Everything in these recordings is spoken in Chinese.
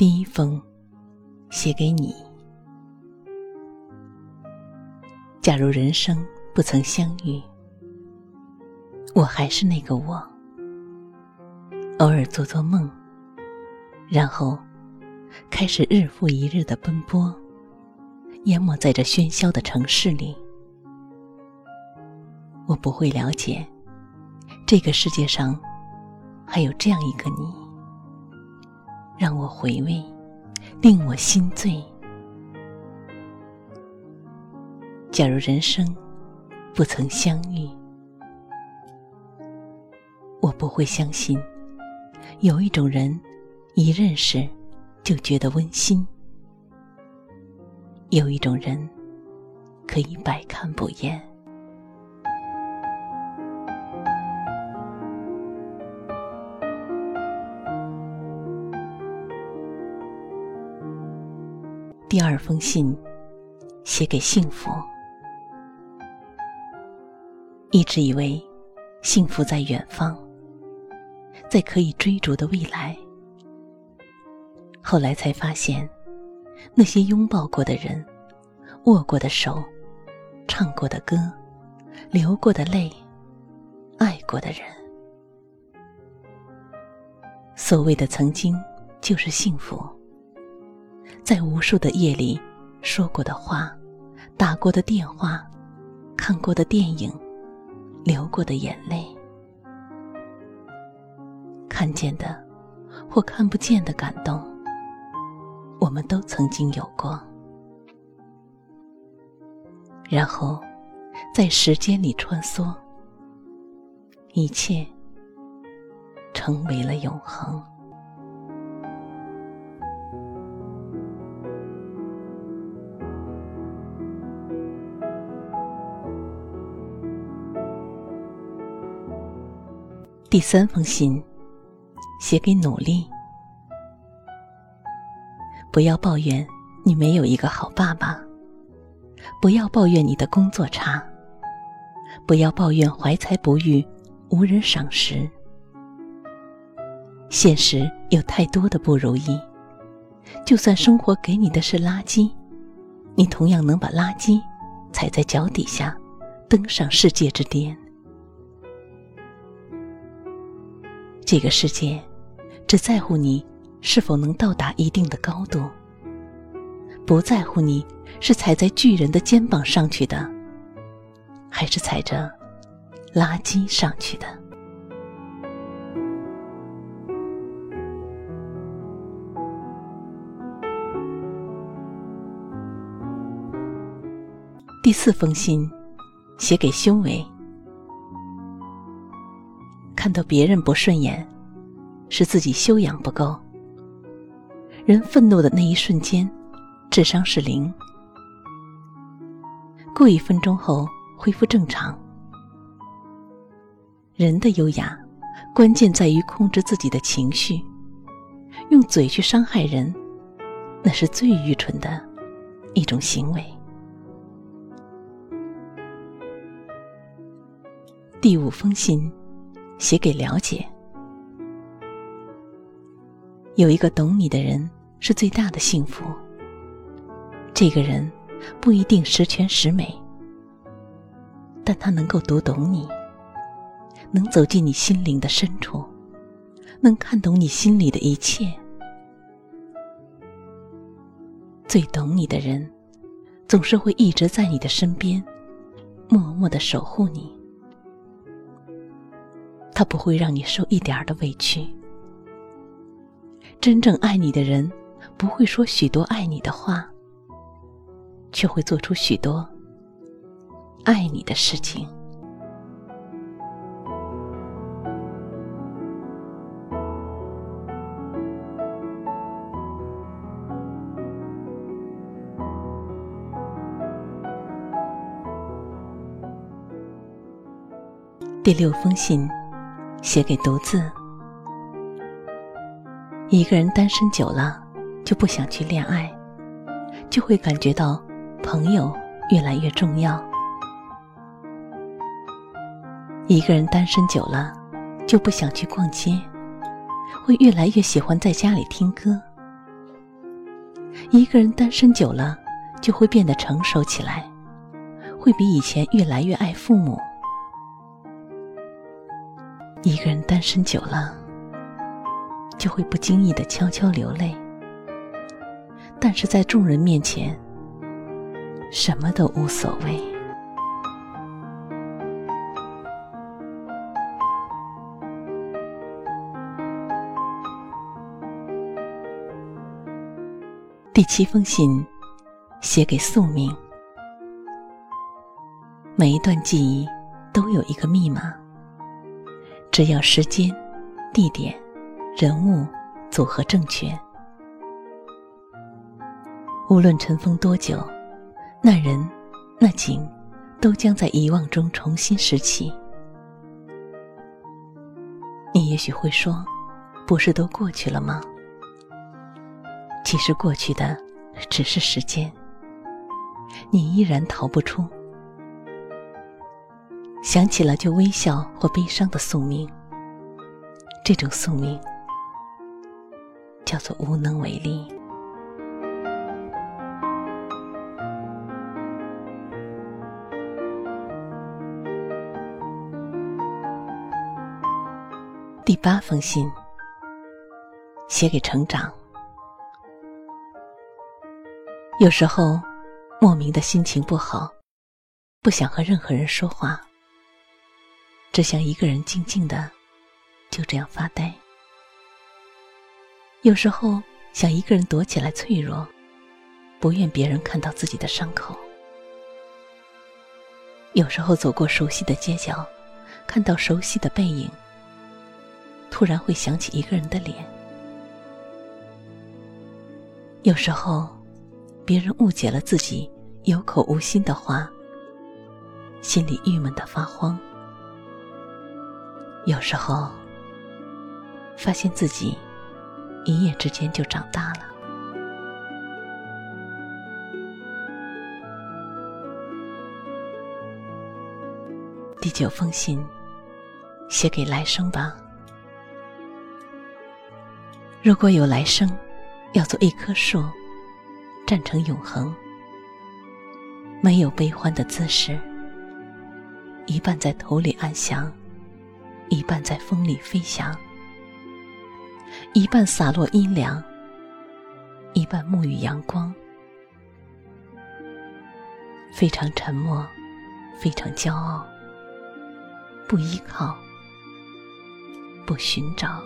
第一封，写给你。假如人生不曾相遇，我还是那个我，偶尔做做梦，然后开始日复一日的奔波，淹没在这喧嚣的城市里。我不会了解，这个世界上还有这样一个你。让我回味，令我心醉。假如人生不曾相遇，我不会相信有一种人一认识就觉得温馨，有一种人可以百看不厌。第二封信，写给幸福。一直以为幸福在远方，在可以追逐的未来。后来才发现，那些拥抱过的人、握过的手、唱过的歌、流过的泪、爱过的人，所谓的曾经，就是幸福。在无数的夜里，说过的话，打过的电话，看过的电影，流过的眼泪，看见的或看不见的感动，我们都曾经有过。然后，在时间里穿梭，一切成为了永恒。第三封信，写给努力。不要抱怨你没有一个好爸爸，不要抱怨你的工作差，不要抱怨怀才不遇，无人赏识。现实有太多的不如意，就算生活给你的是垃圾，你同样能把垃圾踩在脚底下，登上世界之巅。这个世界，只在乎你是否能到达一定的高度，不在乎你是踩在巨人的肩膀上去的，还是踩着垃圾上去的。第四封信，写给胸围。看到别人不顺眼，是自己修养不够。人愤怒的那一瞬间，智商是零。过一分钟后恢复正常。人的优雅，关键在于控制自己的情绪。用嘴去伤害人，那是最愚蠢的一种行为。第五封信。写给了解，有一个懂你的人是最大的幸福。这个人不一定十全十美，但他能够读懂你，能走进你心灵的深处，能看懂你心里的一切。最懂你的人，总是会一直在你的身边，默默的守护你。他不会让你受一点儿的委屈。真正爱你的人，不会说许多爱你的话，却会做出许多爱你的事情。第六封信，写给独自。一个人单身久了，就不想去恋爱，就会感觉到朋友越来越重要。一个人单身久了，就不想去逛街，会越来越喜欢在家里听歌。一个人单身久了，就会变得成熟起来，会比以前越来越爱父母。一个人单身久了，就会不经意的悄悄流泪，但是在众人面前，什么都无所谓。第七封信，写给宿命。每一段记忆都有一个密码。只要时间、地点、人物组合正确，无论尘封多久，那人、那景，都将在遗忘中重新拾起。你也许会说：“不是都过去了吗？”其实过去的只是时间，你依然逃不出。想起了就微笑或悲伤的宿命，这种宿命叫做无能为力。第八封信，写给成长。有时候莫名的心情不好，不想和任何人说话。只想一个人静静的，就这样发呆。有时候想一个人躲起来脆弱，不愿别人看到自己的伤口。有时候走过熟悉的街角，看到熟悉的背影，突然会想起一个人的脸。有时候，别人误解了自己有口无心的话，心里郁闷的发慌。有时候，发现自己一夜之间就长大了。第九封信，写给来生吧。如果有来生，要做一棵树，站成永恒，没有悲欢的姿势，一半在土里安详。一半在风里飞翔，一半洒落阴凉，一半沐浴阳光。非常沉默，非常骄傲，不依靠，不寻找。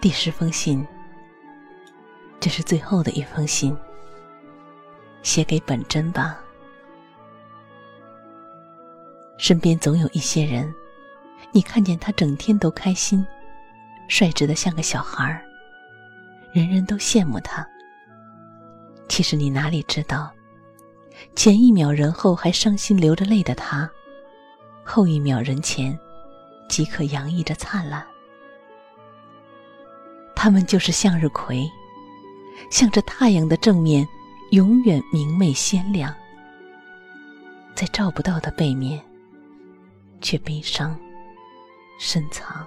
第十封信。这是最后的一封信，写给本真吧。身边总有一些人，你看见他整天都开心，率直的像个小孩儿，人人都羡慕他。其实你哪里知道，前一秒人后还伤心流着泪的他，后一秒人前即可洋溢着灿烂。他们就是向日葵。向着太阳的正面，永远明媚鲜亮；在照不到的背面，却悲伤深藏。